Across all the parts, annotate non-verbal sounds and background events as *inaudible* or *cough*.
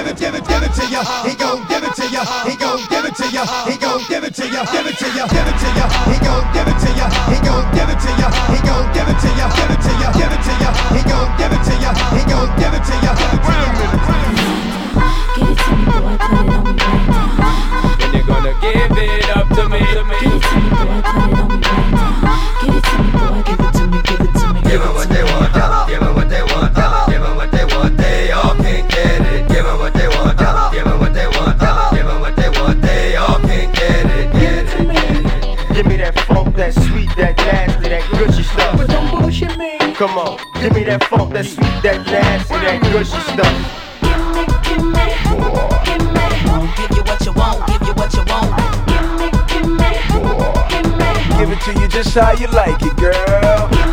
give it, give it, give it to ya. He gon' give it to ya. He gon' give it to ya. He gon' give it to ya. Give it to ya. Give it to ya. He gon' give it to ya. He gon' give it to ya. He gon' give it to ya. Give it to ya. Give it to ya. He gon' give it to ya. He gon' give it to ya. Give it to ya. Give it to me, boy, put it on me right now. When you gonna give it up to me? To me. Give it to me, boy, put it on me right now. Give it to me, boy, give it to me, give it to me. Give 'em what they want, that funk, that sweet, that nasty, that gushy stuff. Give me, give me, give me. Give you what you want, give you what you want. Give me, give me, give me. Give it to you just how you like it, girl.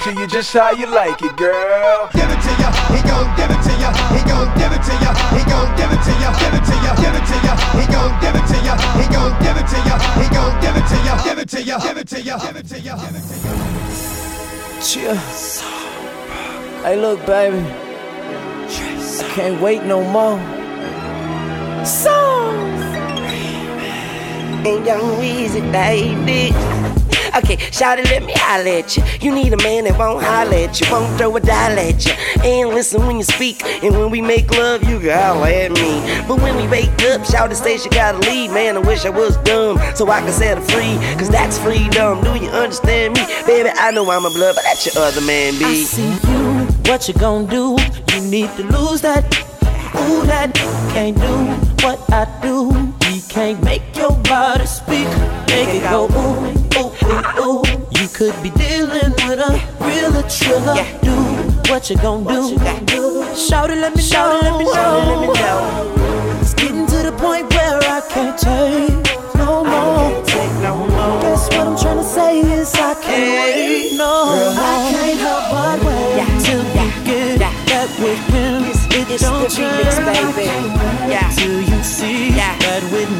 It to you just how you like it, girl. Give it to ya. He gon' give it to ya. He gon' give it to ya. He gon' give it to ya. Give it to ya. Give it to ya. He gon' give it to ya. He gon' give it to ya. He gon' give it to ya. Give it to ya. Give it to ya. Give it to ya. Give it to ya. Chill. Hey, look, baby. I can't wait no more. Songs. and young Weezy, baby. Okay, shout it, let me holler at you. You need a man that won't holler at you, won't throw a dollar at you. And listen when you speak, and when we make love, you can holler at me. But when we wake up, shout it, say she gotta leave. Man, I wish I was dumb, so I can set her free. Cause that's freedom. Do you understand me? Baby, I know I'm a blood, but that's your other man, I B. see you. What you gonna do? You need to lose that. Ooh, that can't do what I do. He can't make your body speak. Make it go ooh, ooh, ooh, ooh. You could be dealing with a real thriller. Do what you gonna do? Shout it, let me shout it, let me Let me know. know. It's getting to the point where I can't take no more. Take no more. Guess what I'm trying to say is I can't wait no more. I can't help but wait till you get that with him. It It's don't the remix, baby. Yeah. till you see Yeah. that with me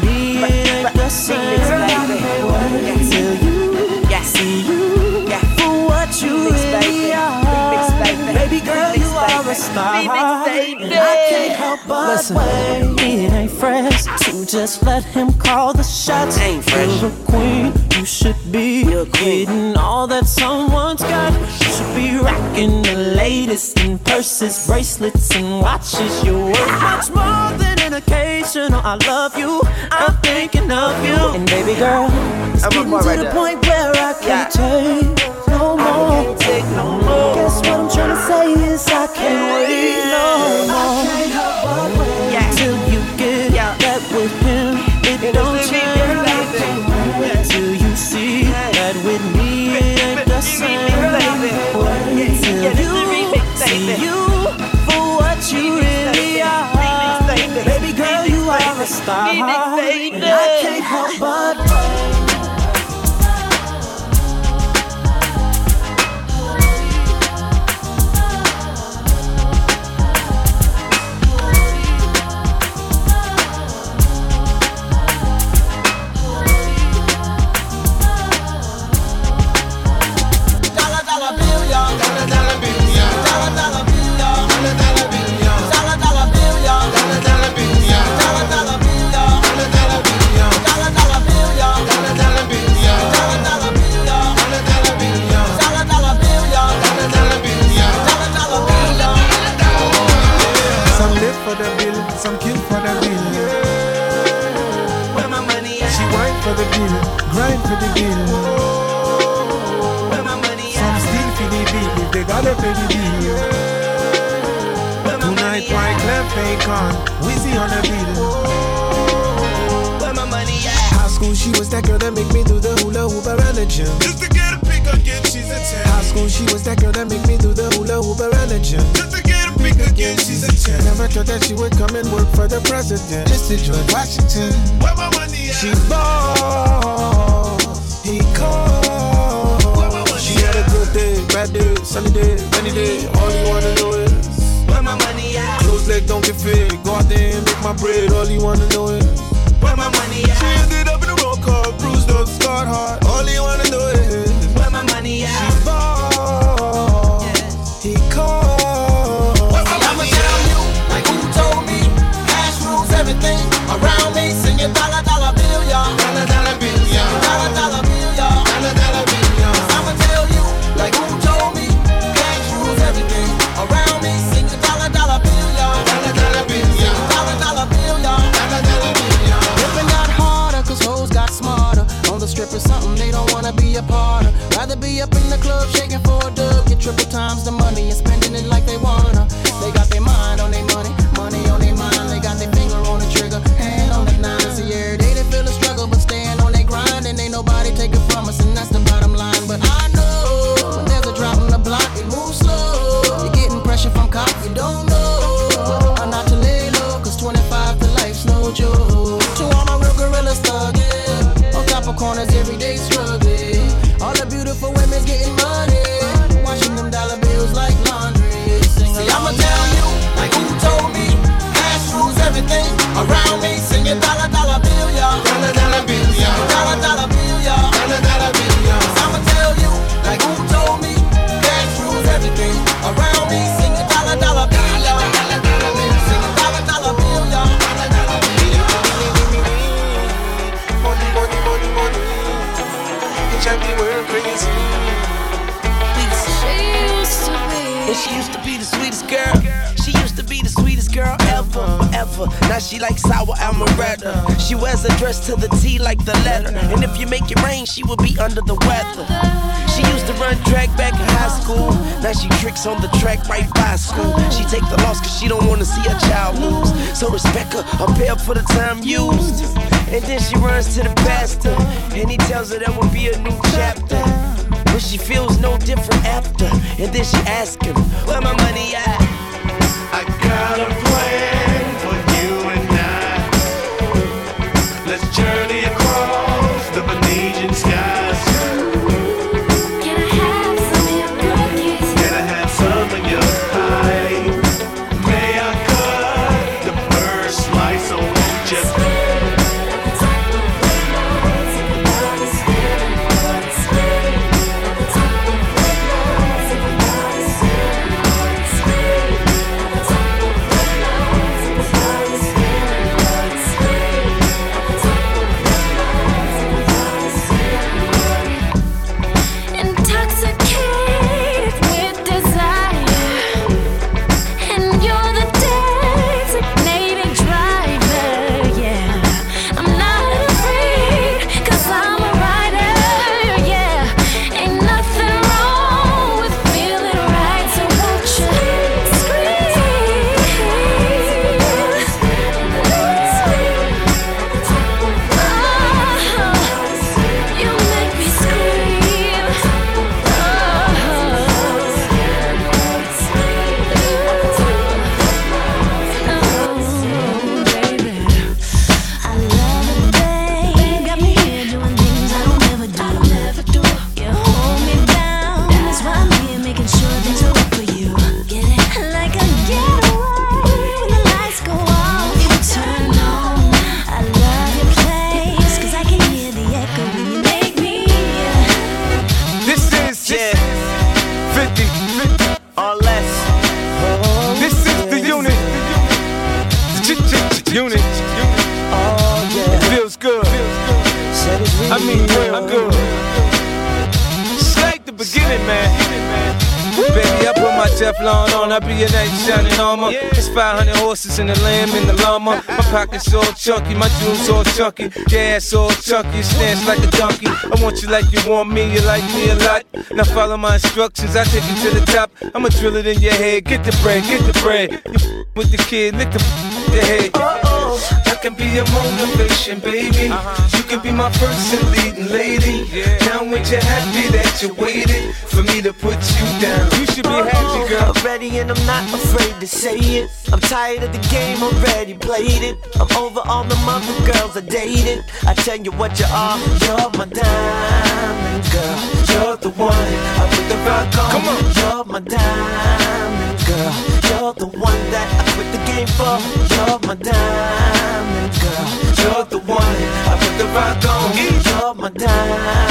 star. Remix, baby. And I can't help but Listen. wait. It ain't fresh to just let him call the shots. Ain't fresh. You're a queen, you should be You're a queen. getting all that someone's got. You should be rocking the latest in purses, bracelets, and watches. You're worth much more than an occasional. Oh, I love you, I'm thinking of you. And baby girl, it's I'm getting to right the there. point where I can't Yeah. take no more. Take no more. Guess what I'm trying to say is I can't wait no more. Yeah. Till you get Yeah. that with him, it And don't it's the change. remix. Till you see that with me it ain't the same. Till Yeah, this you see you star. Remix, baby. And I can't help but for the bill, grind for the bill. Where my money Some steal for the bill if they gotta pay the bill. Tonight, money my fake on, Wizzy on the bill. Where my money at? High school, she was that girl that make me do the hula hoop around the gym. Just to get a pick again, she's a 10. High school, she was that girl that make me do the hula hoop around the gym. Just to get a pick again, she's a 10. Never thought that she would come and work for the president. Just to George Washington. Where my money? She ball, he called. She had a good day, bad day, sunny day, rainy day. All you wanna know is Where my money at? close leg don't get fit. Go out there and make my bread. All you wanna know chunky, my jewels all chunky, gas all chunky, stance like a donkey. I want you like you want me, you like me a lot. Now follow my instructions, I take you to the top. I'ma drill it in your head, get the bread, get the bread. You with the kid, lick the, the head. Uh-oh can be your motivation, baby. Uh-huh. You can be my first and leading lady. Now when you happy that you waited for me to put you down? You should be happy, oh. girl. I'm ready and I'm not afraid to say it. I'm tired of the game already played it. I'm over all the mother girls I dated. I tell you what you are, you're my diamond girl. You're the one I put the rock on. Come on. You're my diamond girl. You're the one that I quit the game for. You're my diamond. my time.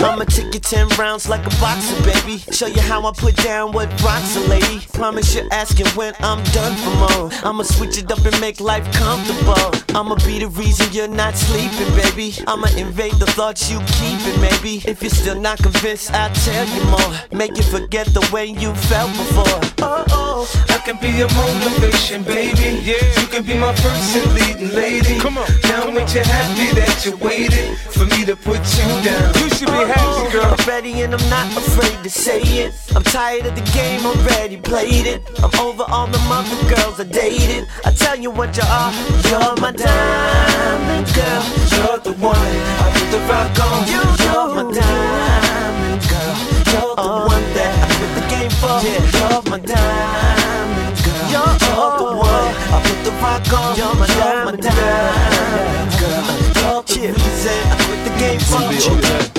I'ma take you ten rounds like a boxer, baby. Show you how I put down what rocks a lady. Promise you're asking when I'm done for more. I'ma switch it up and make life comfortable. I'ma be the reason you're not sleeping, baby. I'ma invade the thoughts you keepin', maybe. If you're still not convinced, I'll tell you more. Make you forget the way you felt before. Oh, oh. I can be your motivation, baby. Yeah. You can be my first and leading lady. Come on. Now, ain't you happy that you waited for me to put you down? You should be happy, girl. I'm ready and I'm not afraid to say it. I'm tired of the game, already played it. I'm over all the mother girls I dated. I tell you what you are, you're my diamond girl. You're the one I put the rock on. You're my diamond girl. You're the oh. one that I put the game for. You're my diamond girl. You're the one I put the rock on. You're my diamond girl. You're the reason I put the game for.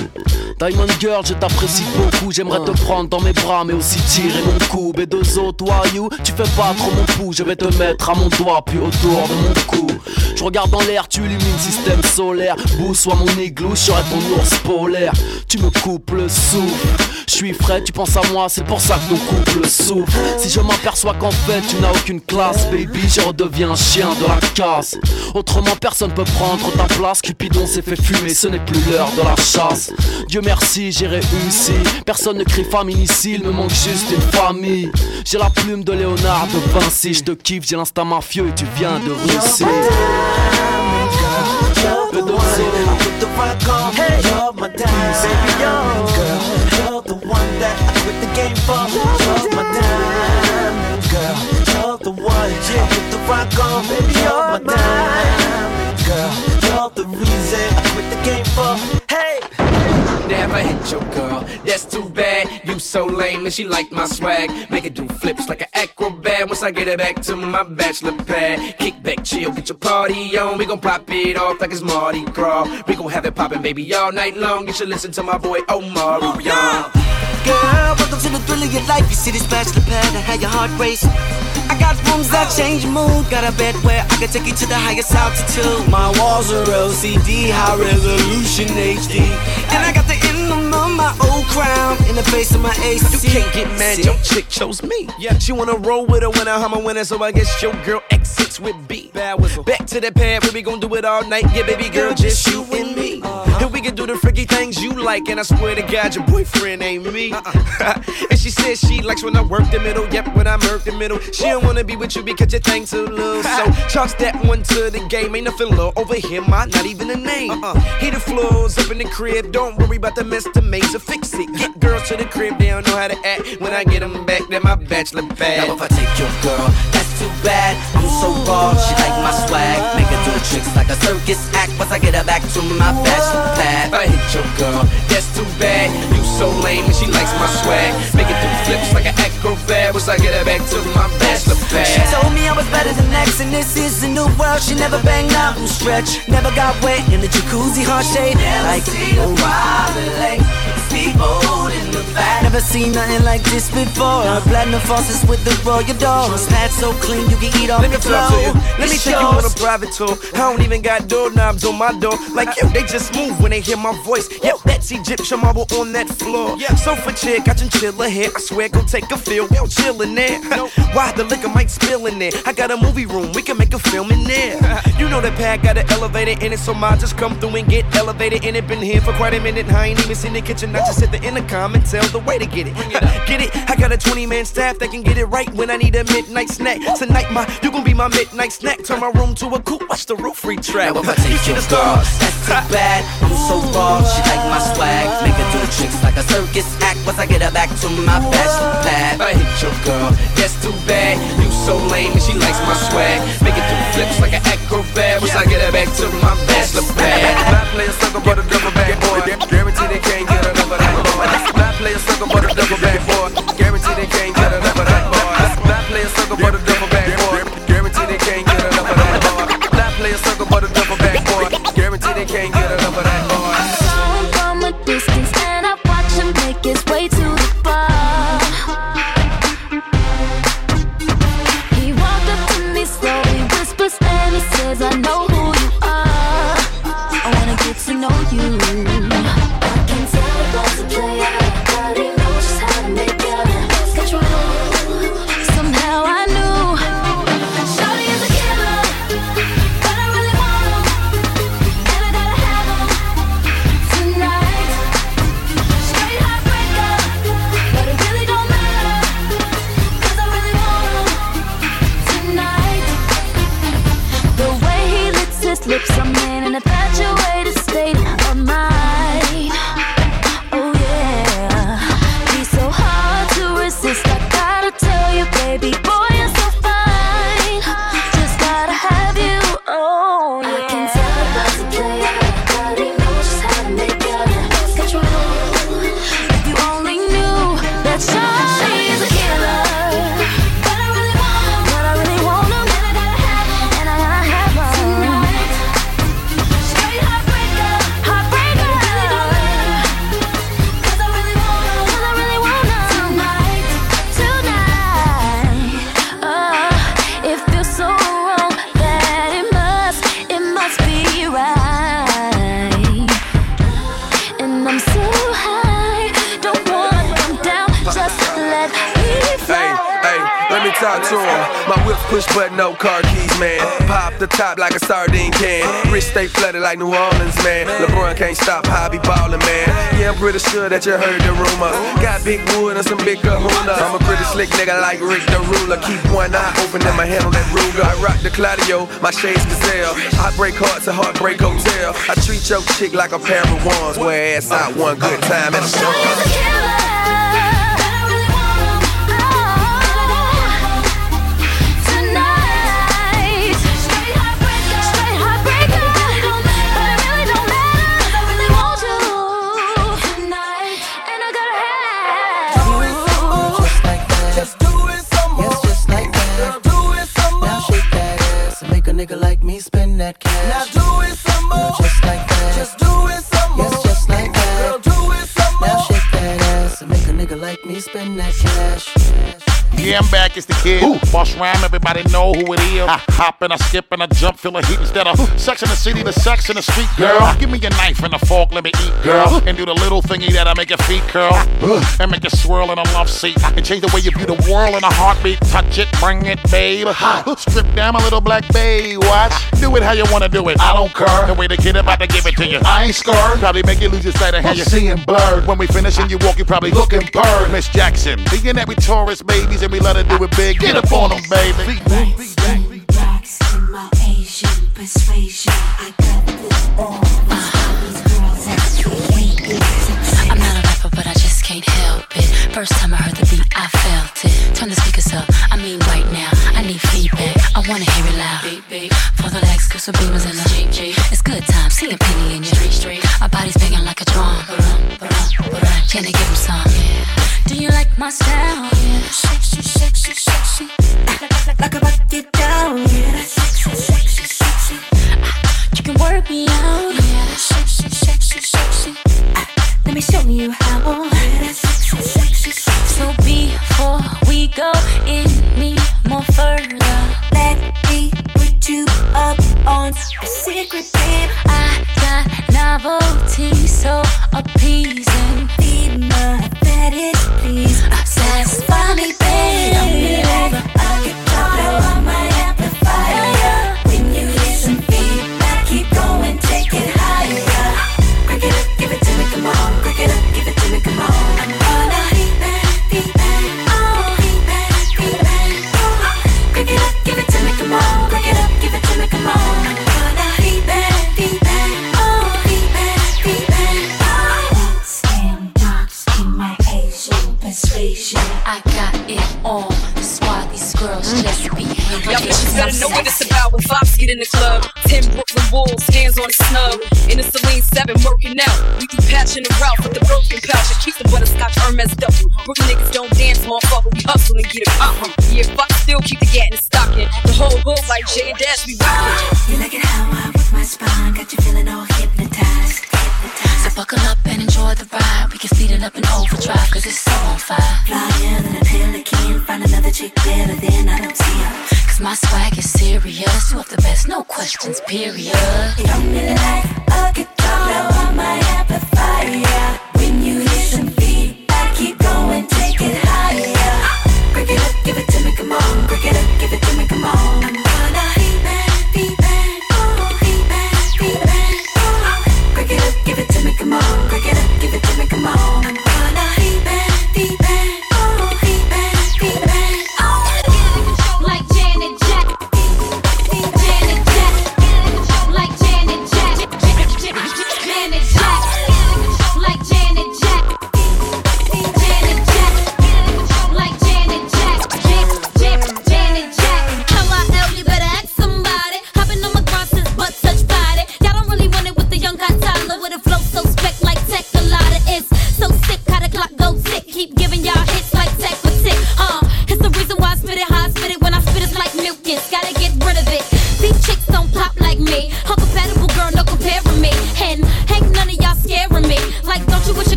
Diamond Girl, je t'apprécie beaucoup. J'aimerais te prendre dans mes bras, mais aussi tirer mon coup. B2O, toi, you, tu fais pas trop mon pouls. Je vais te mettre à mon doigt, puis autour de mon cou. Je regarde dans l'air, tu illumines système solaire. Bou, soit mon igloo, je serai ton ours polaire. Tu me coupes le souffle. Je suis frais, tu penses à moi, c'est pour ça que ton couple souffre. Si je m'aperçois qu'en fait tu n'as aucune classe, baby, je redeviens chien de la casse. Autrement, personne peut prendre ta place. Cupidon s'est fait fumer, ce n'est plus l'heure de la chasse. Dieu merci, j'ai réussi. Personne ne crie famine ici, il me manque juste une famille. J'ai la plume de Léonard de Vinci, je te kiffe, j'ai l'instinct mafieux et tu viens de Russie. You're the one I put the rock on. You're my diamond baby, you're girl. You're the one that I quit the game for. You're my diamond girl. You're the one I put the rock on. Baby, you're my diamond girl. You're the reason I quit the game for. Hey. Never hit your girl, that's too bad. You so lame and she like my swag. Make her do flips like an acrobat once I get her back to my bachelor pad. Kick back, chill, get your party on. We gon' pop it off like it's Mardi Gras. We gon' have it poppin', baby, all night long. You should listen to my boy Omar Young. Girl, welcome to the thrill of your life. You see this bachelor pad I had your heart race. I got rooms that change mood. Got a bed where I can take you to the highest altitude. My walls are LCD, high resolution HD. And I got the my old crown in the face of my AC. You can't get mad, your chick chose me. Yeah, she wanna roll with a winner, I'm a winner, so I guess your girl exits with B. Bad whistle. Back to the pad where we gon' do it all night. Yeah, baby girl, just you and me. Uh. And we can do the freaky things you like, and I swear to God, your boyfriend ain't me. Uh-uh. *laughs* and she said she likes when I work the middle. Yep, when I work the middle. She don't wanna be with you because your thing too *laughs* low. So charge that one to the game. Ain't nothing low over here, my not even a name. Uh-uh. Heat the floors up in the crib. Don't worry about the mess to make, so fix it. Get girls to the crib, they don't know how to act. When I get them back, they're my bachelor pad. Now if I take your girl, that's too bad. I'm so raw, she like my swag. Make her do tricks like a circus act. Once I get her back to my bachelor pad. I hit your girl, that's too bad. You so lame and she likes my swag. Make it do flips like an acrobat. Once I get her back to my bachelor She told me I was better than X, and this is a new world. She never banged out from stretch, never got wet in the jacuzzi, hard shade. Like in the back. Never seen nothing like this before. Platinum faucets with the royal doors. Pad so clean you can eat off Let me the to you. floor. Let me It's take you on yours. a private tour. I don't even got doorknobs on my door. Like yo, they just move when they hear my voice. Yep, that's Egyptian marble on that floor. Sofa chair, got chinchilla hair. I swear, go take a feel. We don't chill in there. *laughs* Why the liquor might spill in there? I got a movie room, we can make a film in there. *laughs* you know the pad got an elevator in it, so mine just come through and get elevated And it. Been here for quite a minute. I ain't even seen the kitchen. I just hit the intercom and tell the way to get it. *laughs* get it? I got a 20 man staff that can get it right when I need a midnight snack. Tonight, my you gon' be my midnight snack. Turn my room to a coop. Watch the roof retract. Now if I take your girl, that's too bad. I'm so raw, she like my swag. Make her do tricks like a circus act. Once I get her back to my bachelor pad. I hit your girl, that's too bad. You so lame and she likes my swag. Make it do flips like an acrobat. Once I get her back to my bachelor pad. *laughs* Not play a sucker but a double back boy. Guarantee they can't get enough of that boy. Not play a sucker but a double back boy. Guarantee they can't get enough of that boy. Not play a sucker but a double back boy. Guarantee they can't get enough of that boy. Not play a sucker but a double back boy. Guarantee they can't get slick nigga like Rick the Ruler. Keep one eye open and my hand on that Ruger. I rock the Claudio, my shades gazelle. I break hearts at Heartbreak Hotel. I treat your chick like a pair of wands. Wear ass out one good time at a store. Yeah, I'm back, it's the kid. Boss rhyme, everybody know who it is. I hop and I skip and I jump, feel the heat instead of sex in the city, the sex in the street, girl. Give me a knife and a fork, let me eat, girl. And do the little thingy that I make your feet curl. And make you swirl in a love seat. And change the way you view the world in a heartbeat. Touch it, bring it, babe. Strip down my little black babe, watch. Do it how you wanna do it. I don't care. The way the kid about to give it to you. I ain't scared. Probably make you lose your sight of how you're seeing blurred. When we finish and you walk, you probably looking bird. Miss Jackson, being that we tourist babies and we let her do it big. Get up on them, baby. Rocks in my Asian persuasion. I got this on. These girls actually I'm not a rapper, but I just can't help it. First time I heard the beat, I felt it. Turn the speakers up, I mean right now. I need feedback, I wanna hear it loud. For the legs, cause some beamers in the Jeep. It's good time, see a penny in your street street. Our bodies banging like a drum. Can I give 'em some? Do you like my style? Like a bucket down. Yeah. Sexy, sexy, sexy. Uh-huh. You can work me out. Yeah. Sexy, sexy, sexy. Uh-huh. Let me show you how. Sexy, sexy, sexy. So before we go any more further, let me you up on a secret, babe. I got novelty, so appeasing. Feed my fetish, please. Satisfy me, babe. Me over. Y'all bitches better know what it's about when Fox get in the club. Ten Brooklyn Wolves, hands on the snub. In the Celine 7, working out. We do patching the route with the broken pouch. I keep the butterscotch Hermes double. Brooklyn niggas don't dance, motherfucker. We hustle and get it poppin'. Yeah, Fox still keep the gat and stocking. The whole hood like J and Dash, we rockin'. You like it how I work my spine, got you feeling all hypnotized. So buckle up and enjoy the ride. We can speed it up and overdrive, cause it's so on fire. Flyer than a pelican, find another chick better than I don't see her. My swag is serious. You have the best, no questions, period. Don't like a guitar blow on my amplifier.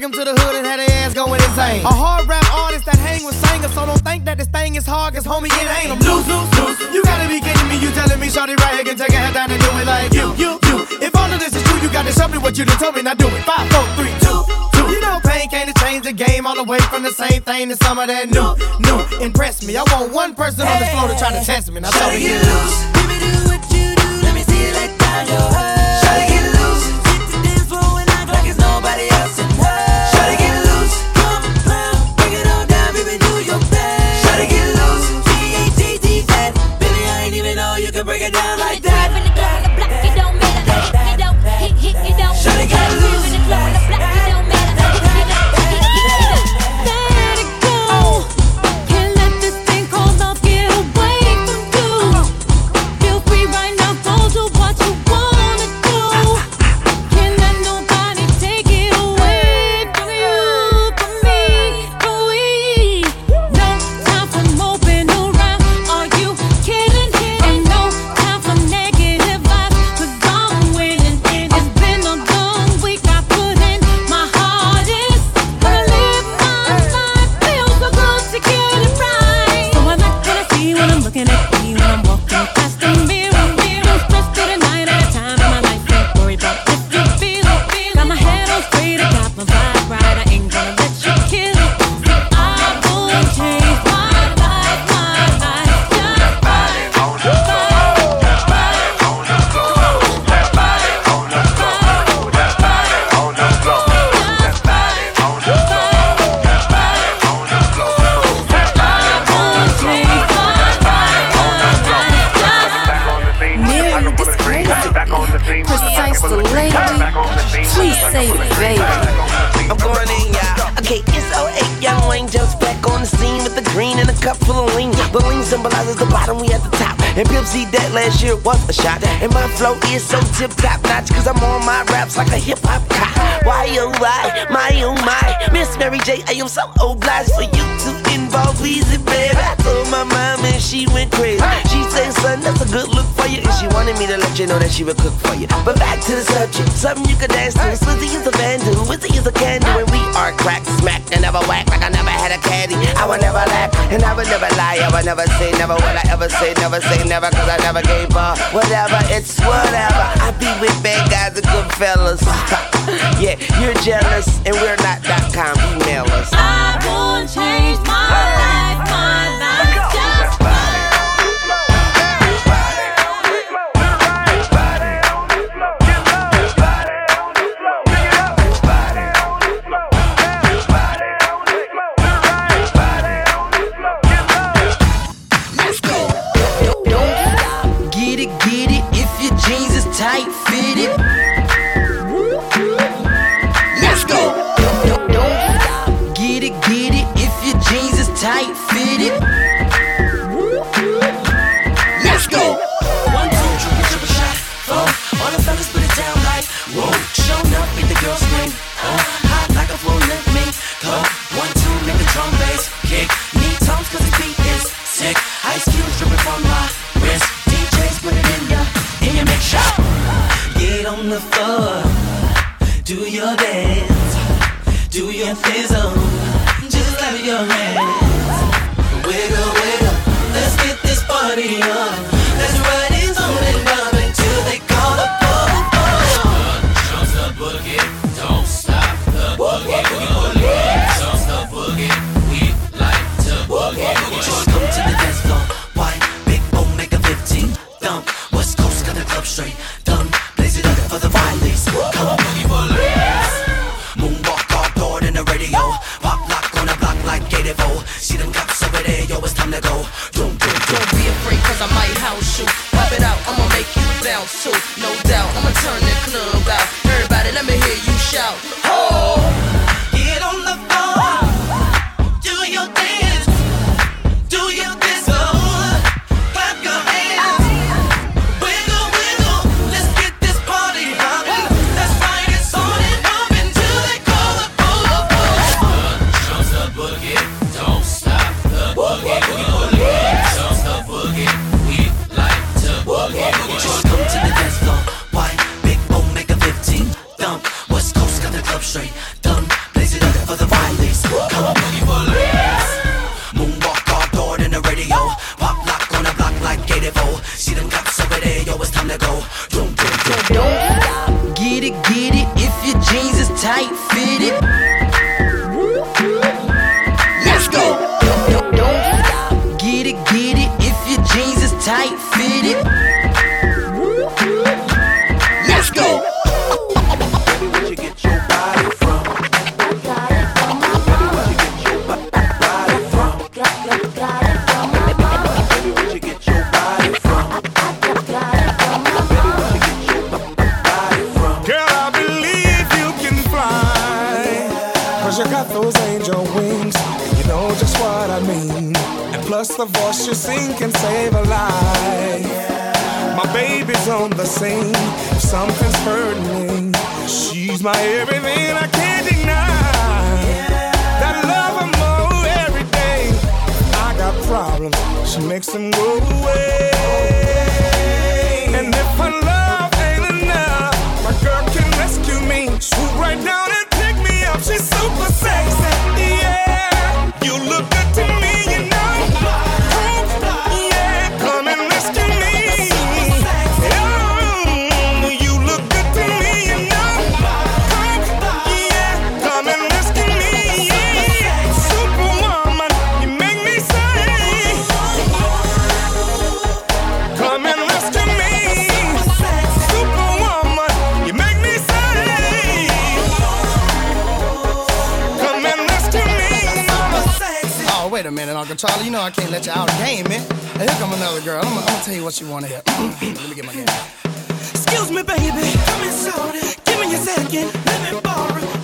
Took him to the hood and had their ass going insane. A hard rap artist that hang with singers, so don't think that this thing is hard, cause homie, it ain't. I'm loose, loose, loose. You gotta be kidding me, you telling me Shorty right here can take a head down and do it like you, you, you. If all of this is true, you gotta show me what you done told me, now do it. Five, four, three, two, two. You know pain can't change the game all the way from the same thing to some of that new, new. Impress me, I want one person on this floor to try to test me, now show me you loose. Me do what you do, let me see you let down your heart. never say never. Will I ever say never, say never, cause I never gave up. Whatever, it's whatever. I be with bad guys and good fellas. *laughs* yeah, you're jealous and we're not She's my everything, I can't deny. That love I'm every day. I got problems, she makes them go away. Charlie, you know I can't let you out of game, man. And here come another girl. I'm, I'm gonna tell you what you wanna hear. Mm, mm, let me get my game. Excuse me, baby. Come inside. Give me a second. Let me borrow.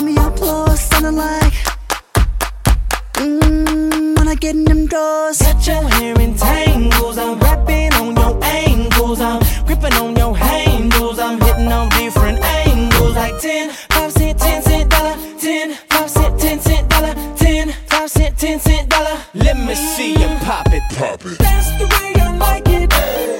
Got me up close, sounding like Mmm, when I get in them doors Got your hair in tangles. I'm rapping on your angles. I'm gripping on your handles. I'm hitting on different angles. Like 10, 5 cent, 10 cent dollar. 10, 5 cent, 10 cent dollar. 10, 5 cent, 10 cent dollar. Let me see you pop it, pop it. That's the way I like it.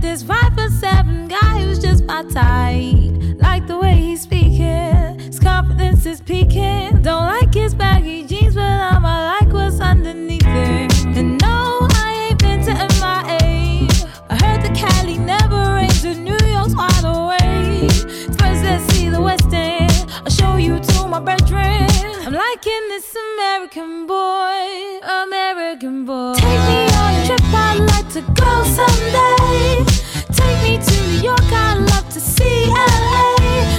this five foot seven guy who's just my type. Like the way he's speaking, his confidence is peaking. Don't like his baggy liking this American boy, American boy. Take me on a trip, I'd like to go someday. Take me to New York, I'd love to see LA.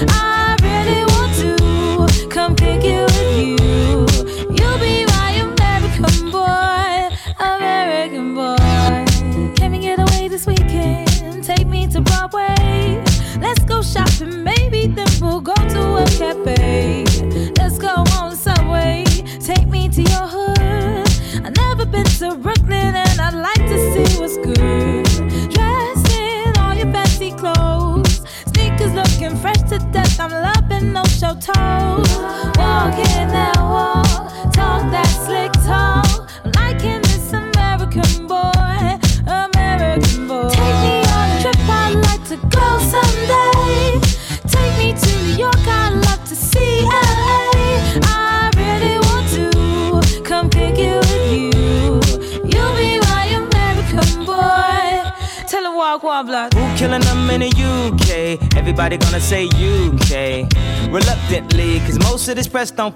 I really want to come pick it with you. You'll be my American boy, American boy. Can we get away this weekend? Take me to Broadway. Let's go shopping, maybe then we'll go to a cafe. Toes. Walking that walk, talk that slick talk. I'm liking this American boy, American boy. Take me on a trip, I'd like to go someday. Take me to New York, I'd love to see LA. I really want to come pick you with you. You'll be my American boy. Tell him walk one block. Who killing them in the UK? Everybody gonna say UK. Reluctantly, cause most of this press don't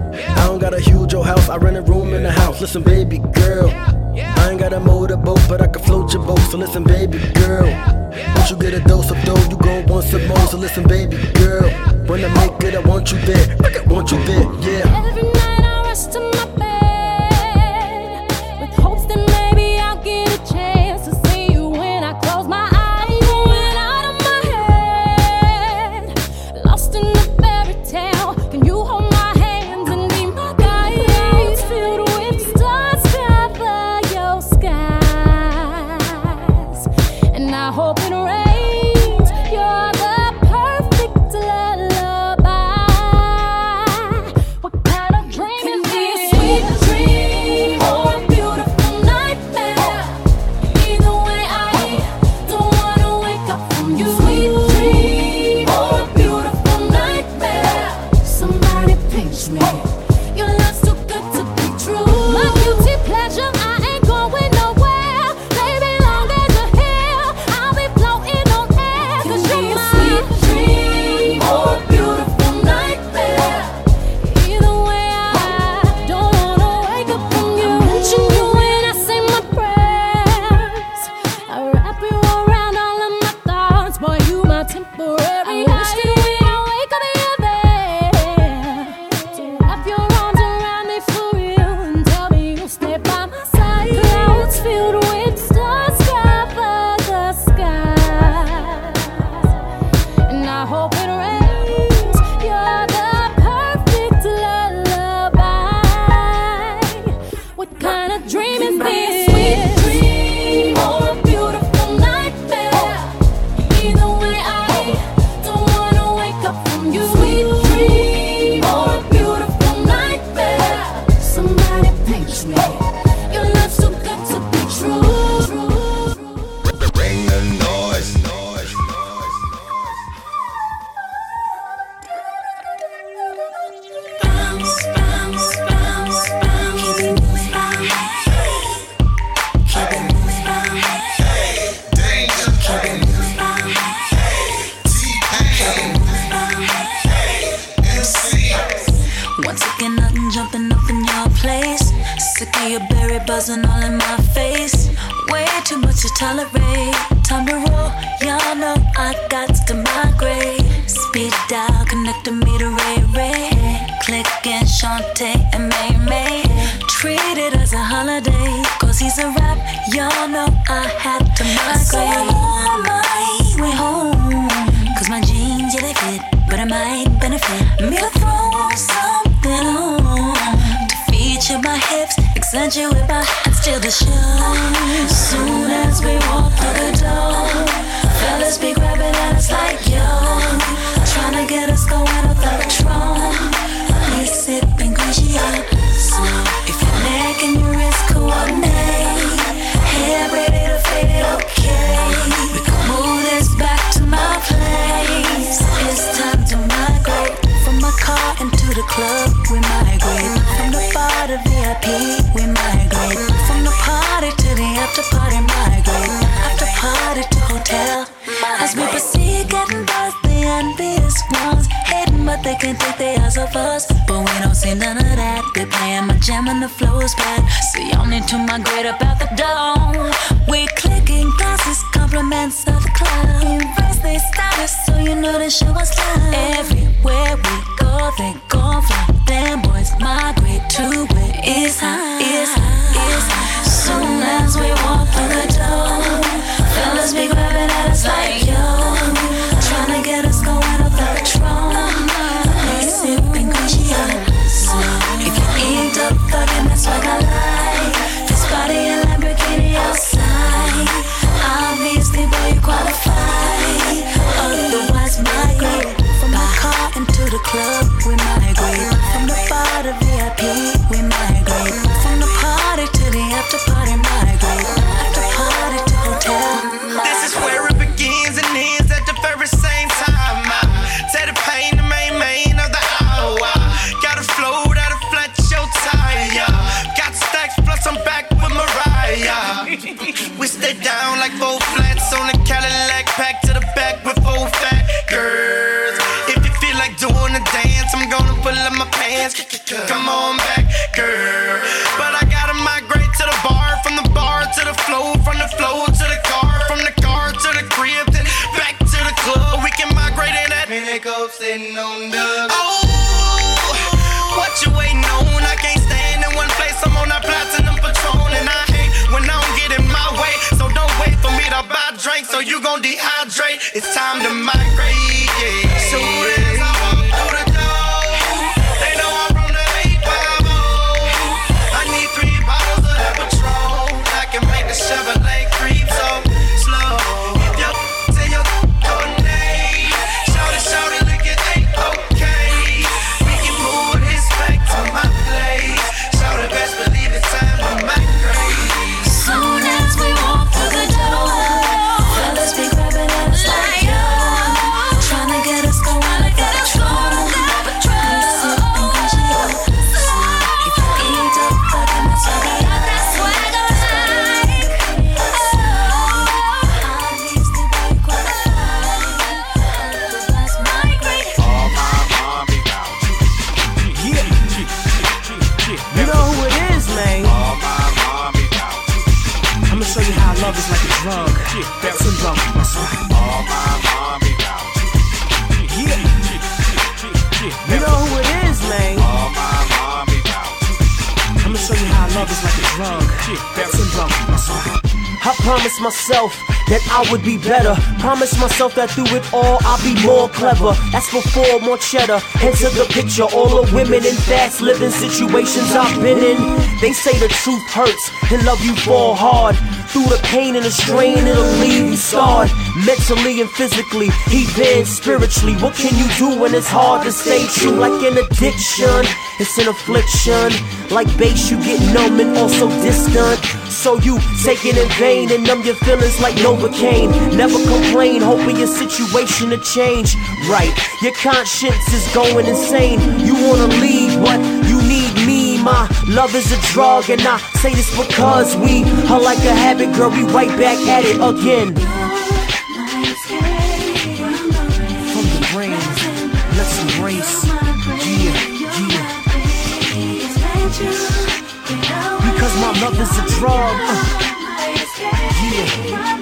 I don't got a huge old house, I rent a room in the house. Listen, baby girl, I ain't got a motorboat, but I can float your boat. So listen, baby girl, once you get a dose of dough, you go want some more. So listen, baby girl, when I make it, I want you there. I want you there, yeah. Every night I rest in my bed and the flow's bad. So y'all need to migrate up out the door. I would be better. Promise myself that through it all I'll be more clever. That's before more cheddar. Enter the picture. All the women in fast living situations I've been in. They say the truth hurts and love you fall hard. Through the pain and the strain, it'll leave you scarred. Mentally and physically, He even spiritually. What can you do when it's hard to stay true? Like an addiction, it's an affliction. Like bass, you get numb and also distant. So you take it in vain and numb your feelings like Novocaine. Never complain, hoping your situation to change. Right, your conscience is going insane. You wanna leave, but you need me. My love is a drug, and I say this because we are like a habit, girl. We right back at it again. From the brain, let's embrace. Love is a drug. uh. Yeah. Uh.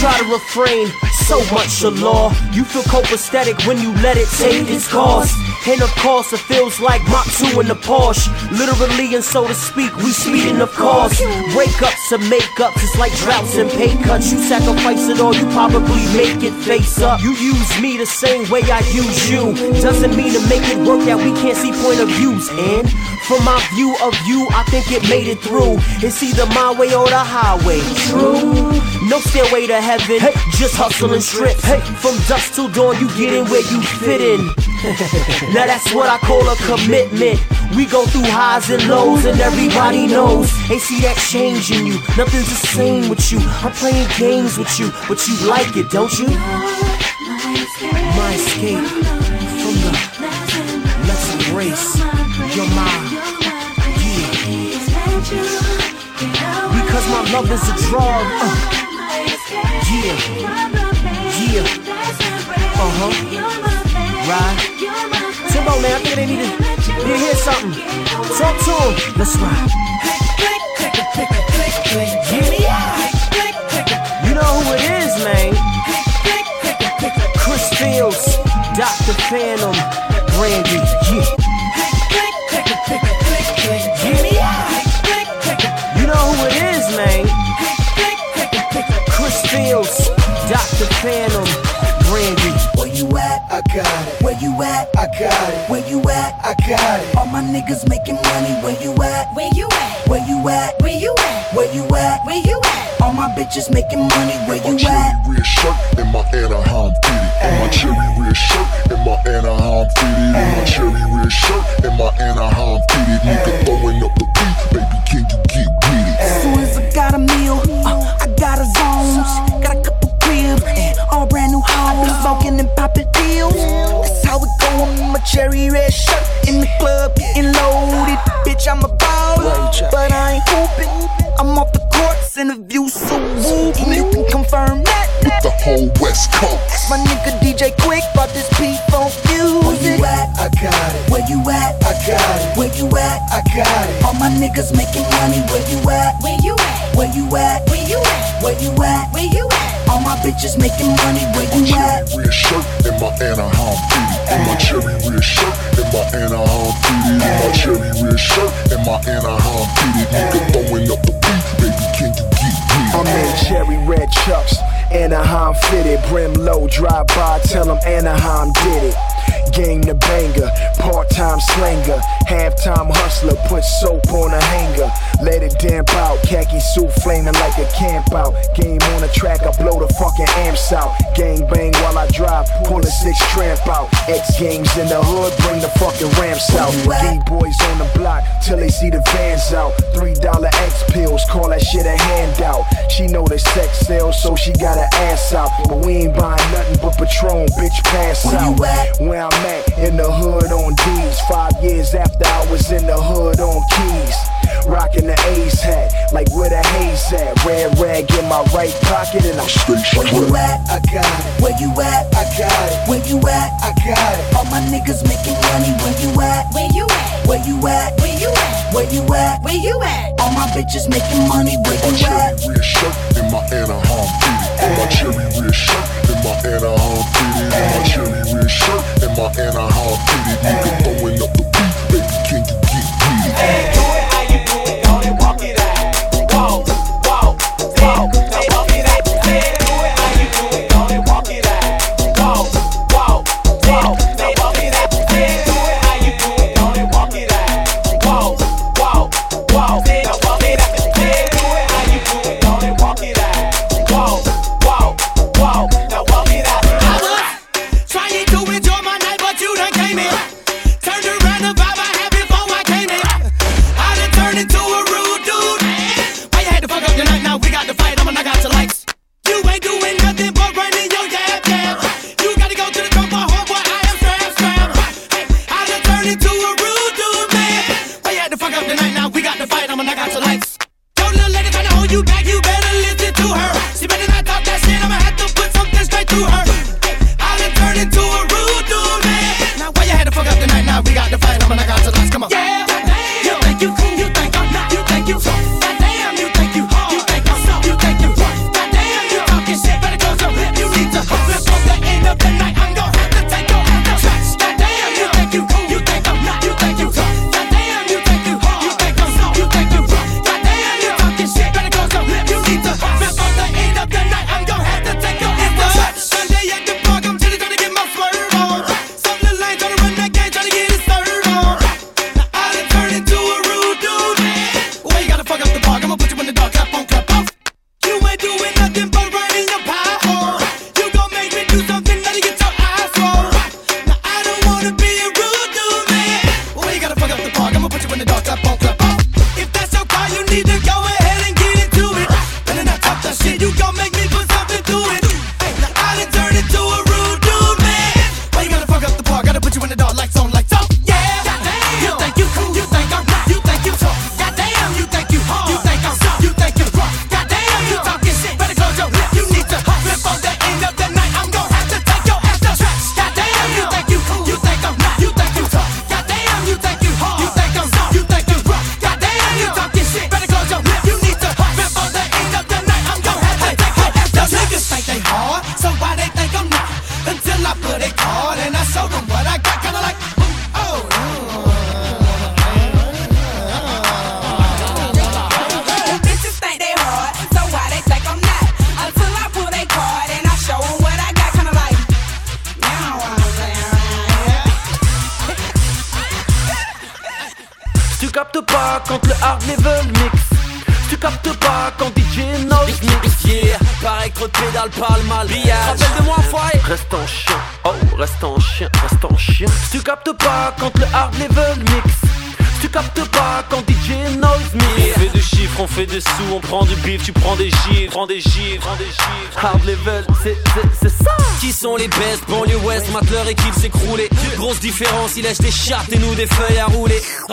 Try to refrain, so much the law. You feel copacetic when you let it take its course. And of course, it feels like Mach 2 in the Porsche. Literally and so to speak, we speeding, of course. Breakups and makeups, it's like droughts and pay cuts. You sacrifice it all, you probably make it face up. You use me the same way I use you. Doesn't mean to make it work that we can't see point of views. And from my view of you, I think it made it through. It's either my way or the highway. True. No stairway to heaven, just hustling strips. From dusk till dawn, you get in where you fit in. *laughs* now that's what I call a commitment. We go through highs and lows, and everybody knows. They see that change in you. Nothing's the same with you. I'm playing games with you, but you like it, don't you? My escape from the let's embrace your mind. Yeah. cause my love is a drug. Uh. Yeah, yeah, uh huh. Ride. Timbo, man, I think they need to, need to hear something. Talk to him. Let's ride. You know who it is, man. Chris Fields, Dr. Phantom, Brandy, yeah. You know who it is, man. Chris Fields, Dr. Phantom, got it. Where you at? I got it. Where you at? I got it. All my niggas making money. Where you at? Where you at? Where you at? Where you at? Where you at? Where you at? All my bitches making money. Where you at? My cherry red shirt and my Anaheim fitted. And my cherry red shirt and my Anaheim fitted. And my cherry red shirt and my Anaheim fitted. Nigga throwing up the beat, baby, Smoking and popping deals. That's how it go. I'm in my cherry red shirt in the club, getting loaded. Bitch, I'm a baller, but I ain't hooping. I'm off the courts and the view so woo. And you can confirm that. With the whole West Coast. My nigga DJ Quik brought this beat on music. Where you at? I got it. Where you at? I got it. Where you at? I got it. All my niggas making money. Where you at? Where you at? Where you at? Where you at? Where you at? Where you at? All my bitches making money. Where you at? red shirt and my Anaheim fitted. And my cherry red shirt and my Anaheim fitted. And my cherry red shirt and my Anaheim fitted. Nigga throwing up the beat, baby, can you get with it? I'm in cherry red chucks, Anaheim fitted, brim low, drive by, tell them Anaheim did it. Game the banger, part-time slanger, halftime hustler, put soap on a hanger, let it damp out, khaki suit flaming like a camp out. Game on the track, I blow the fucking amps out. Gang bang while I drive, pull a six tramp out. X games in the hood, bring the fucking ramps out. D boys on the block till they see the vans out. Three dollar X pills, call that shit a handout. She know the sex sells, so she got her ass out. But we ain't buying nothing but Patron, bitch, pass Where out. you at? Where I'm at, in the hood on D's. Five years after I was in the hood on keys. Rocking the A's hat, like where the haze at. Red rag in my right pocket, and I'm straight Where you at? I got it. Where you at? I got it. Where you at? I got it. All my niggas making money. Where you at? Where you at? Where you at? Where you at? Where you at? Where you at? All my bitches making money. Where you cherry at? red shirt and my Anaheim And my cherry red shirt and my Anaheim fitted. And my cherry red shirt and my Anaheim fitted. Nigga throwing up the beat, baby, can you get with it?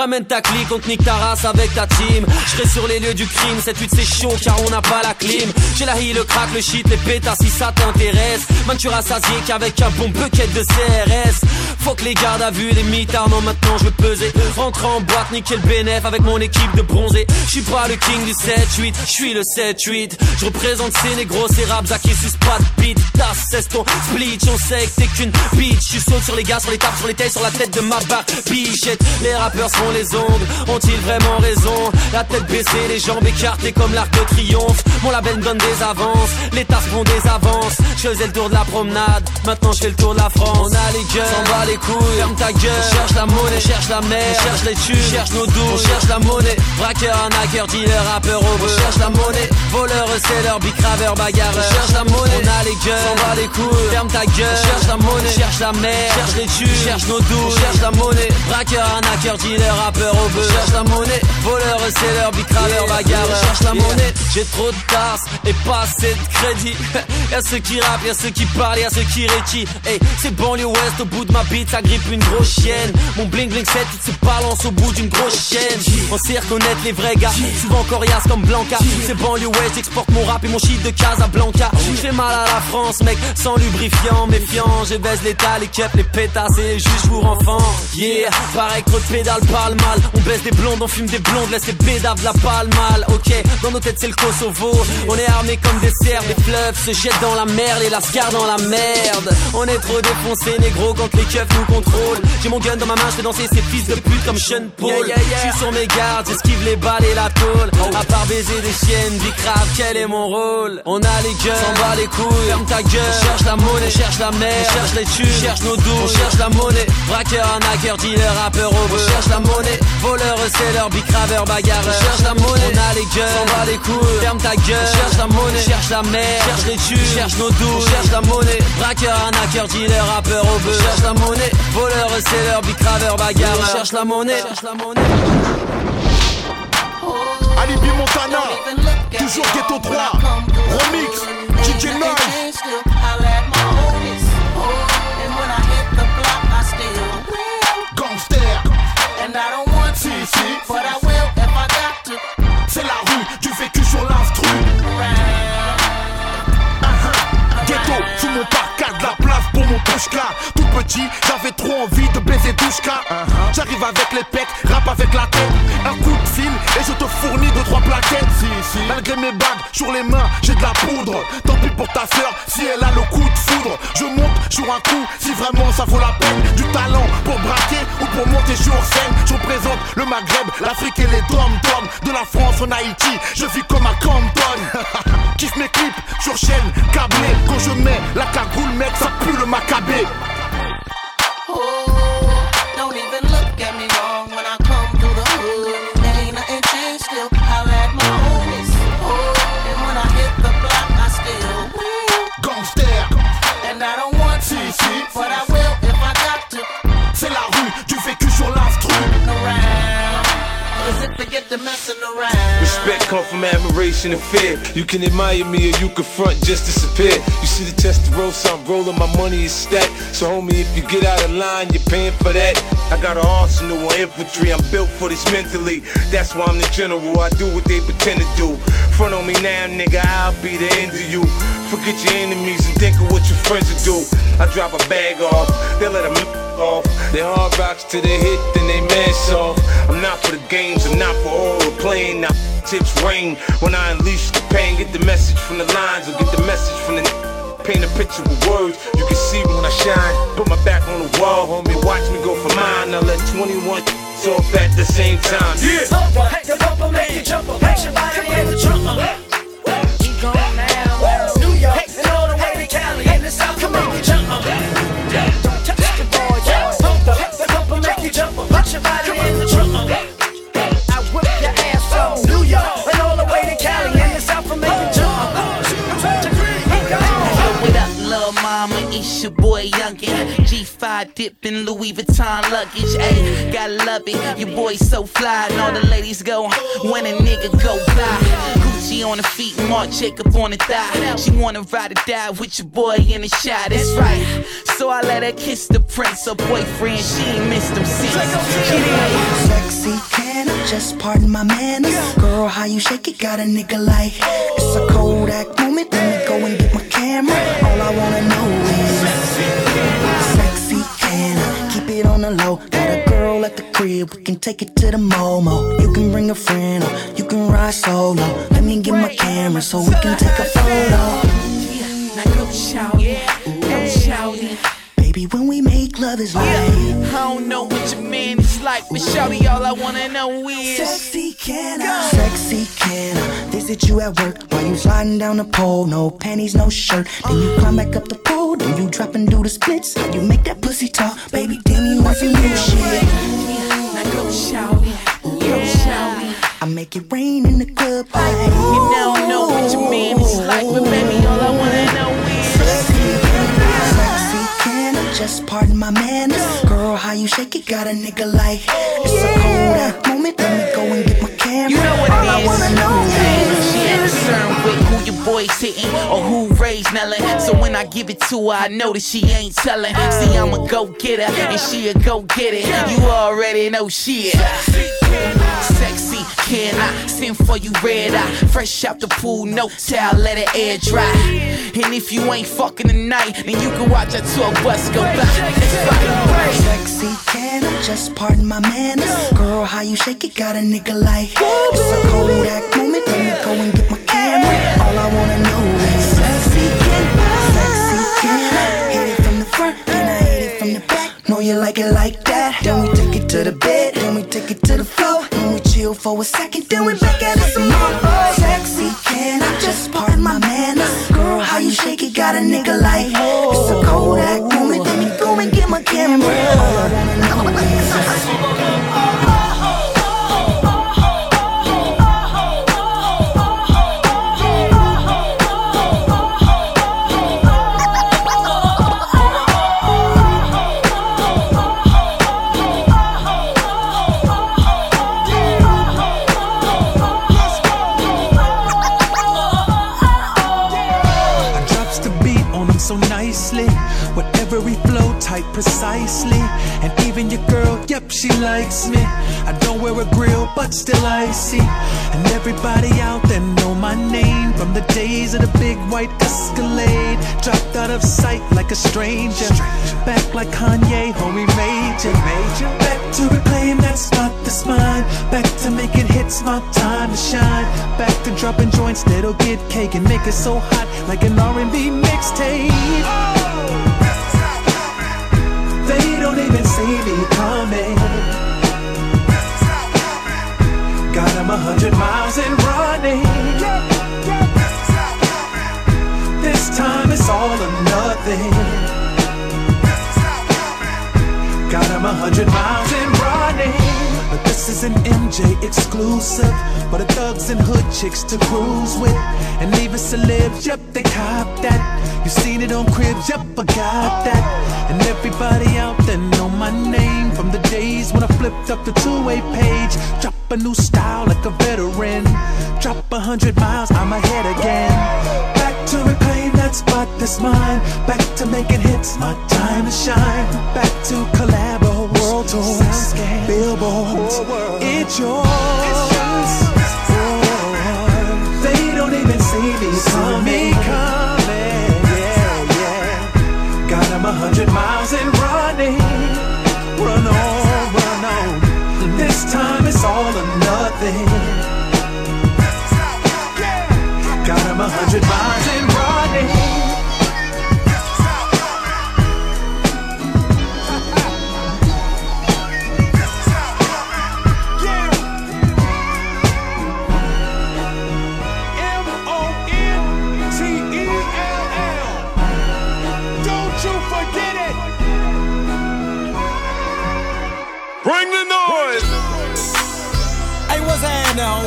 Ramène ta clique, on te nique ta race avec ta team. Je sur les lieux du crime, cette huit c'est chaud car on n'a pas la clim. J'ai la hi, le crack, le shit, les pétasses si ça t'intéresse. Man, tu rassasié qu'avec un bon bucket de CRS. Faut que les gardes à vue, les mitards, non maintenant je veux peser. Rentre en boîte, niquer le bénéf avec mon équipe de bronzés. Je suis pas le king du 7-8, je le 7-8. Je représente ces négros, ces à qui suce pas de beat. Ta cesse ton split, on sait que t'es qu'une bitch. Tu sautes sur les gars, sur les tables, sur les tailles, sur la tête de ma barre. Bichette, les rappeurs sont les ongles. Ont-ils vraiment raison La tête baissée, les jambes écartées comme l'arc de triomphe. Mon label me donne des avances, les tasses font des avances. Je faisais le tour de la promenade, maintenant je fais le tour de la France. On a les gueules, s'en bat les couilles, ferme ta gueule. On cherche la monnaie, on cherche la mer, on cherche les thunes, on cherche nos douches, on cherche la monnaie. Braqueur, arnaqueur, dealer, rappeur au On cherche la monnaie, voleur, seller, bicraveur, bagarreur. On cherche la monnaie, on a les gueules, s'en bat les couilles, ferme ta gueule. On cherche la monnaie, on cherche la mer, on cherche les thunes, on cherche nos douches, on cherche la monnaie. Braqueur, arnaqueur, dealer, rappeur au cherche la monnaie, voleur, seller, bicraveur, bagarreur. Cherche la monnaie, j'ai trop de tasses et pas assez de crédit. *laughs* y'a ceux qui rappent, y'a ceux qui parlent, y'a ceux qui rétient. Hey, c'est banlieue ouest, au bout de ma bite, ça grippe une grosse chienne. Mon bling bling set, il se balance au bout d'une grosse chaîne. On sait reconnaître les vrais gars, souvent coriaces comme Blanca. C'est banlieue ouest, j'exporte mon rap et mon shit de Casablanca. J'fais mal à la France, mec, sans lubrifiant, méfiant. Je baise l'état, les keps, les pétasses et les juges pour enfants. Yeah, pareil que trop de pédales parle mal. On baisse des blondes, on fume des blondes, laisse les bédaves la balle mal. Ok, dans nos têtes c'est le Kosovo. On est armés comme des cerfs, des fleuves se jettent dans la merde et lascar dans la merde. On est trop défoncés, négro, quand les keufs nous contrôlent. J'ai mon gun dans ma main, je fais danser ces fils de pute comme Sean Paul. Je suis sur mes gardes, j'esquive les balles et la tôle. À part baiser des chiennes, dit grave, quel est mon rôle? On a les gueules, s'en bat les couilles, ferme ta gueule. On cherche la monnaie, on cherche la mer, on cherche les thunes, on cherche nos douches, on cherche la monnaie. Braqueur, arnaqueur, dealer, rappeur au cherche la monnaie, voleur, seller, bicraveur, bagarreur. On cherche la monnaie, on a les gueules, s'en bat les couilles, ferme ta gueule. On cherche la monnaie, on cherche la mer, on cherche les thunes, on cherche nos douches, on cherche la monnaie. Braqueur, arnaqueur, dealer, rappeur au On cherche la monnaie, voleur, seller, bicraveur, bagarreur. On cherche la monnaie, cherche la monnaie. Alibi Montana, toujours ghetto 3, remix, DJ Noise. C'est la rue, du vécu sur l'instru. Uh-huh. Ghetto, sous mon parka, de la place pour mon pushka. Tout petit, j'avais trop envie de baiser douchka. J'arrive avec les pecs, rap avec la tête. Et je te fournis deux trois plaquettes. Malgré mes bagues sur les mains, j'ai de la poudre. Tant pis pour ta sœur si elle a le coup de foudre. Je monte sur un coup si vraiment ça vaut la peine. Du talent pour braquer ou pour monter sur scène. Je représente le Maghreb, l'Afrique et les dom-dom. De la France en Haïti, je vis comme à Compton. *laughs* Kiffe mes clips sur chaîne, câblé. Quand je mets la cagoule, mec, ça pue le macabé. To messing around? Respect come from admiration and fear. You can admire me or you can front just disappear. You see the Testarossa, I'm rolling, my money is stacked. So homie, if you get out of line, you're paying for that. I got an arsenal on infantry, I'm built for this mentally. That's why I'm the general, I do what they pretend to do. Front on me now, nigga, I'll be the end of you. Forget your enemies and think of what your friends will do. I drop a bag off, they let them off. They hard rocks till they hit, then they mess off. I'm not for the games, I'm not for all the playing. Now tips rain when I unleash the pain. Get the message from the lines, or get the message from the paint a picture with words. You can see when I shine. Put my back on the wall, homie. Watch me go for mine. Now let 21 off at the same time. Yeah. The bumper make. Your body in the. Boy G5 dipping Louis Vuitton luggage. Ayy, gotta love it. Your boy so fly, and all the ladies go when a nigga go fly. Gucci on the feet, Marc Jacob on the thigh. She wanna ride or die with your boy in the shot. That's right. So I let her kiss the prince, her boyfriend. She ain't missed him since. Sexy, can I just pardon my manners? Girl, how you shake it got a nigga like it's a Kodak moment. Let me go and get my camera. All I wanna know is sexy, can I keep it on the low? Got a girl at the crib, we can take it to the Momo. You can bring a friend or you can ride solo. Let me get my camera so we can take a photo. Now go shout it, go shout. Baby, when we make love is like I don't know what your man is like, but shawty, all I wanna know is Sexy can I? Sexy can I visit you at work while you sliding down the pole? No panties, no shirt. Then you climb back up the pole, then you drop and do the splits. You make that pussy talk, baby? Damn, you want some new shit. Now go shout go. I make it rain in the club. You don't know what your man is like, but baby, all I wanna know just pardon my manners? Girl, how you shake it got a nigga like it's a Kodak moment. Let me go and get my camera. You know what All it I wanna know is She ain't concerned with who your boy's hitting or who raised Nellin. So when I give it to her, I know that she ain't telling. See, I'm a go getter and she a go get it. You already know she is. Sexy, can I send for you red eye? Fresh out the pool, no towel, let it air dry. And if you ain't fucking tonight, then you can watch a tour bus go by. It's. Sexy, can I just pardon my manners? Girl, how you shake it got a nigga like it's a Kodak moment. Let me go and get my camera. All I wanna know is sexy, can I? Sexy, can I? Hit it from the front, then I hit it from the back. Know you like it like that. Then we take it to the bed, take it to the floor. Then we chill for a second, then we back at it some more. Sexy, can I just pardon my manners? Girl, how you shake it got a nigga like it's a Kodak moment. Let me go and get my camera. Precisely. And even your girl, yep, she likes me. I don't wear a grill, but still I see. And everybody out there know my name from the days of the big white Escalade. Dropped out of sight like a stranger. Back like Kanye, homie major. major. Back to reclaim that spot that's mine. Back to making hits, my time to shine. Back to dropping joints that'll get cake and make it so hot like an R&B mixtape. They don't even see me coming. Got 'em a hundred miles and running. This time it's all or nothing. Got 'em a hundred miles and running. This is an MJ exclusive for the thugs and hood chicks to cruise with. And leave us even celebs, yep, they cop that. You seen it on cribs, yep, I got that. And everybody out there know my name from the days when I flipped up the two-way page. Drop a new style like a veteran. Drop a hundred miles, I'm ahead again. Back to reclaim that spot that's mine. Back to making hits, my time to shine. Back to collabo, world tours, billboards. It's yours. They don't even see me coming. Yeah, yeah. Got 'em a hundred miles and running. Run on, run on. This time it's all or nothing. Got 'em a hundred miles and running.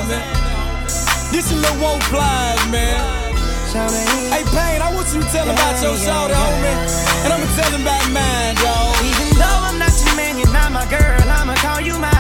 Homie? This is Lil Woe Plies, man. Hey, Payne, I want you to tell about your shorty, homie. And I'ma tell him about mine, dog. Even though I'm not your man, you're not my girl, I'ma call you my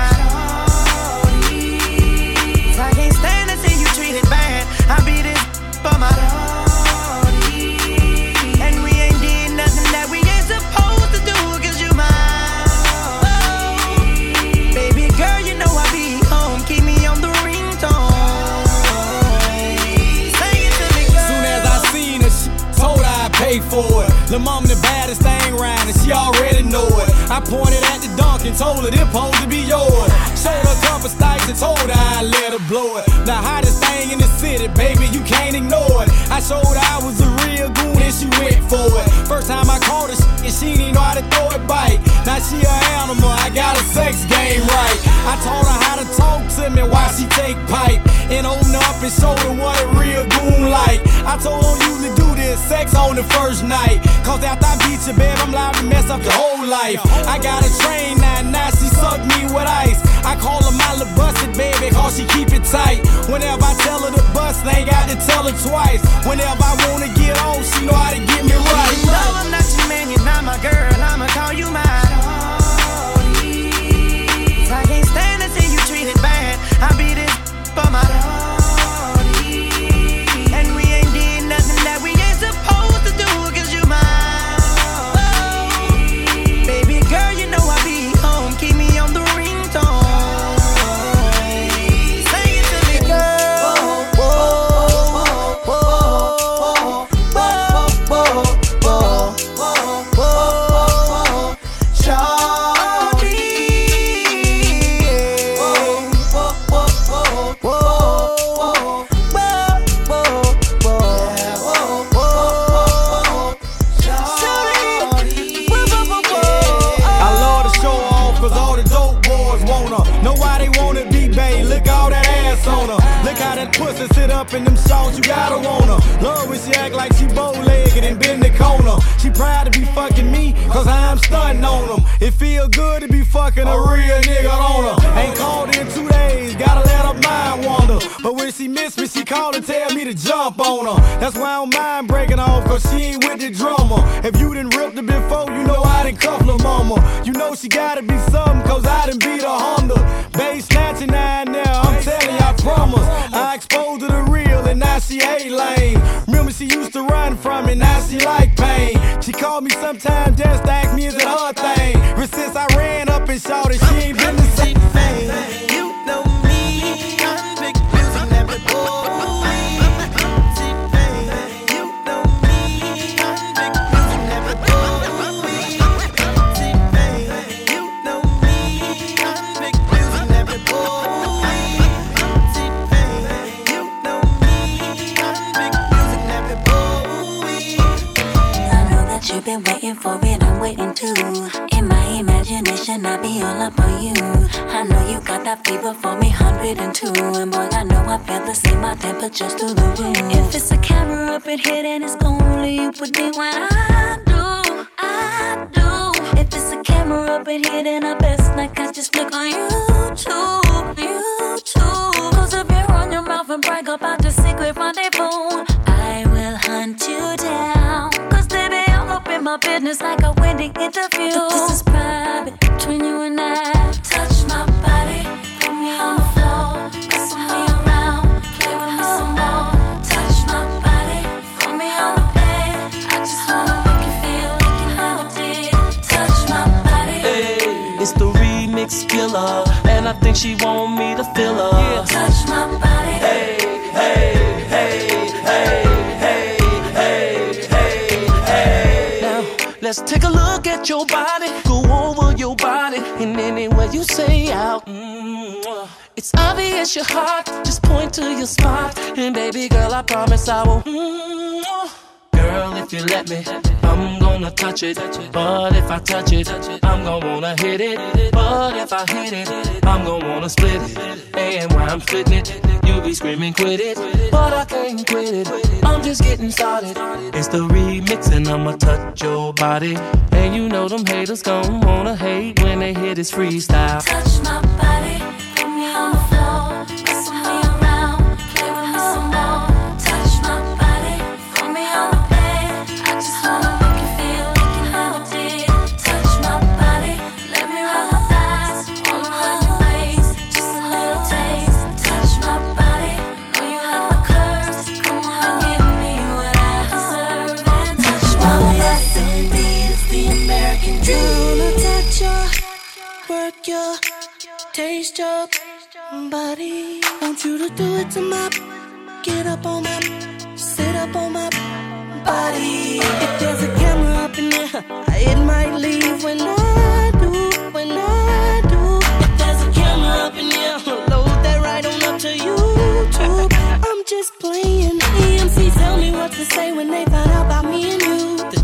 mom the baddest thing round, and she already know it. I pointed at the dunk and told her this supposed to be yours. Showed her a couple stacks and told her I'd let her blow it. The hottest thing in the city, baby, you can't ignore it. I showed her I was a real goon and she went for it. First time I caught her, and she didn't know how to throw it bite. Now she an animal, I got a sex game right. I taught her how to talk to me while she take pipe. And open up and show her what a real goon like. I told her don't usually do this, sex on the first night. Cause after I beat your babe, I'm liable to mess up your whole life. I got a train now, now she suck me with ice. I call her my little busted baby, cause she keep it tight. Whenever I tell her to bust, they ain't got to tell her twice. Whenever I wanna get on, she know how to get me right. Though I'm not your man, you're not my girl, I'ma call you my Lordy. I can't stand to see you treated bad. I be this for my Lordy. You gotta want her. Love when she act like she bow-legged and bend the corner. She proud to be fucking me cause I'm stunting on them. It feel good to be fucking a real nigga on her. Ain't called in two days, gotta let her mind wander. But when she miss me, she call and tell me to jump on her. That's why I don't mind breaking off cause she ain't with the drummer. If you done ripped her before, you know I done cuffed her mama. You know she gotta be something used to run from me, now she like pain. She called me sometime just to ask me is it her thing. But since I ran up and shouted, Too. In my imagination, I be all up on you. I know you got that fever for me, 102. And boy, I know I feel the same, my temperature's through the roof. If it's a camera up in here, then it's only you put me when I do, I do. If it's a camera up in here, then I best not catch just flick on YouTube, YouTube. Up your run your mouth and brag about the secret rendezvous. Business like a winning interview. This is private between you and I. Touch my body, put me on the floor. Wrestle me around, play with me some more. Touch my body, put me on the bed. I just wanna make you feel like you never did. Touch my body. Hey, it's the remix killer, and I think she want me to feel her. Touch my body. Hey, hey, let's take a look at your body, go over your body, and anywhere you say out. mm, It's obvious your heart, just point to your spot, and baby girl, I promise I will. mm, Girl, if you let me, I'm gonna touch it. But if I touch it, I'm gonna wanna hit it. But if I hit it, I'm gonna wanna split it. And while I'm splitting it, you be screaming, quit it. But I can't quit it. I'm just getting started. It's the remix, and I'ma touch your body. And you know them haters gon' wanna hate when they hear this freestyle. Touch my body, taste your body. Want you to do it to my, get up on my, sit up on my body. If there's a camera up in there, it might leave when I do, when I do. If there's a camera up in there, load that right on up to YouTube. I'm just playing. EMC tell me what to say when they find out about me and you. The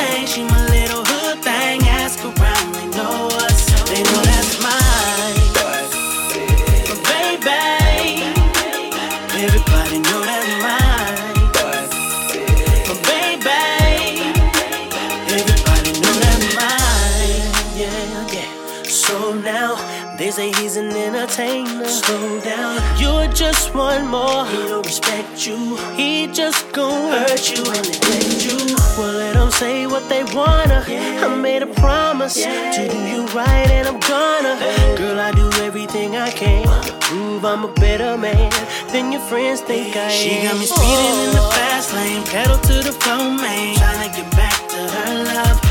thing. She my little hood thing. Ask around, they know us. They know that's entertainer. Slow down. You're just one more. He don't respect you. He just gon' hurt you and neglect you. Well, let them say what they wanna. I made a promise to do you right, and I'm gonna. Girl, I do everything I can to prove I'm a better man than your friends think I am. She got me speeding in the fast lane, pedal to the floor, man. Tryna get back to her love.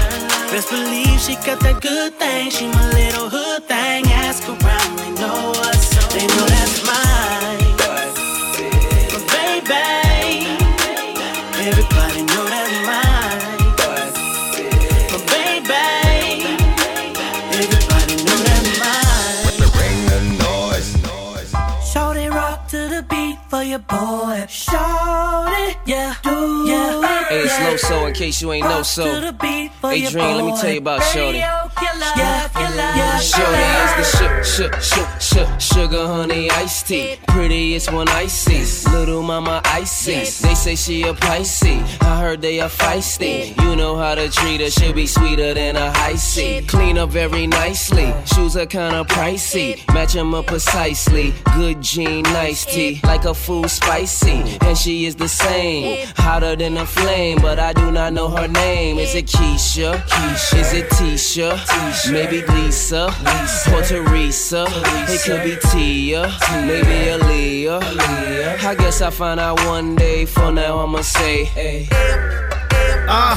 Best believe she got that good thing. She my little hood thing. Ask around, they know. They know that's mine. But baby, everybody know that's mine. But baby, everybody know that's mine. Bring the noise. Shorty rock to the beat for your boy. Yeah. Loso in case you ain't know so. to the beat for Hey, your let me tell you about Shorty. Shorty is the sh- sh- sh- sh- sugar honey iced tea. Prettiest one I see. Little mama icy. They say she a Pisces. I heard they are feisty. You know how to treat her. She'll be sweeter than a high C. Clean up very nicely. Shoes are kinda pricey. Match 'em up precisely. Good jean, nice tea. Like a food spicy. And she is the same. Hotter than a flame. But I do not know her name. Is it Keisha? Keisha. Is it Tisha? Tisha. Maybe Lisa. Lisa. Or Teresa. It could be Tia. Maybe Aaliyah. I guess I'll find out one day. For now, I'ma say, hey. Uh,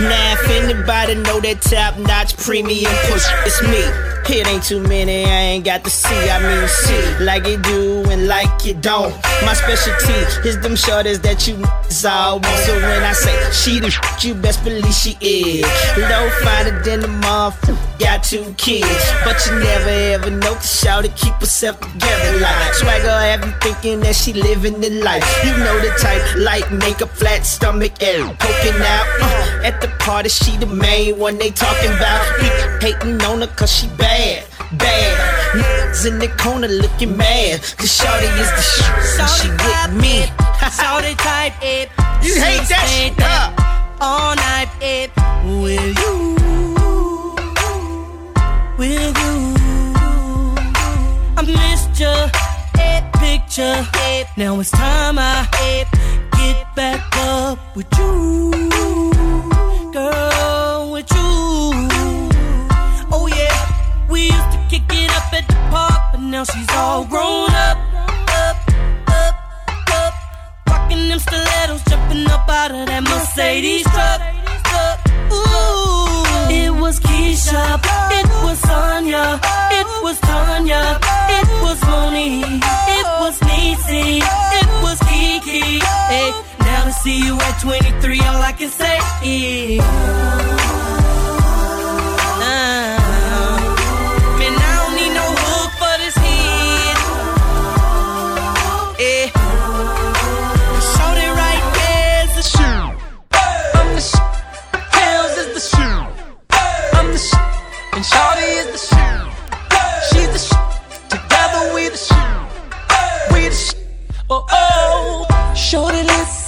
now if anybody know that top notch premium push, it's me. It ain't too many, I ain't got to see. I mean, see, like it do and like it don't. My specialty is them shorties that you all want. So when I say she the you best believe she is. Low finer than the motherfucker. Got two kids, but you never ever know. Cause shout keep herself together like swagger. Have you thinking that she living the life? You know the type, light makeup, flat stomach, and poking out. Uh, at the party, she the main one they talking about. Hating on her cause she bad, bad. Niggas in the corner looking mad. Cause Shorty is the shit. and She with me. Shorty type it. You hate that shit, All night it. With you. With you. I missed your picture. Now it's time I back up with you. Girl, with you. Oh yeah. We used to kick it up at the park, but now she's all grown up. Up, up, up. Rocking them stilettos, jumping up out of that Mercedes truck. truck. Ooh, it was Keisha, it was Sonya, it was Tanya, it was Monique, it was Niecy, it was Kiki. See you at 23, all I can say is. Man, I don't need no hook for this hit. It right the. I'm the is the shoe. I'm the and is the. She's the sh- Together we the shoe. We the sh- Oh oh. Shorty listen.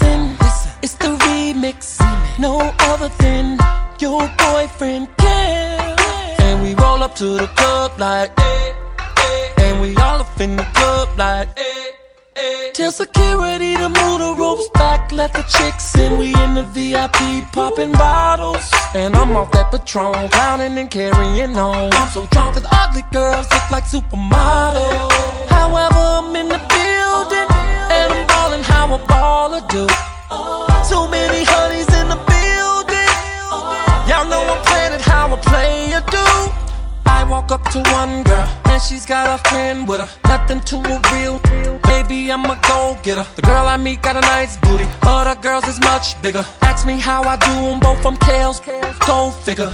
It's the remix. No other than your boyfriend can. And we roll up to the club like. eh, eh, And we all up in the club like. eh. Tell security to move the ropes back, let the chicks in. We in the VIP popping bottles. And I'm off that Patron, clowning and carrying on. I'm so drunk that ugly girls look like supermodels. However, I'm in the building, and I'm ballin' how a baller do. Too many honeys in the building. Y'all know I'm playing it how a player do. I walk up to one girl, and she's got a friend with her. Nothing to reveal. Baby, I'm a go getter. The girl I meet got a nice booty. Other girls is much bigger. Ask me how I do them both from Kales. Go figure.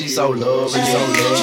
And she so loving, so You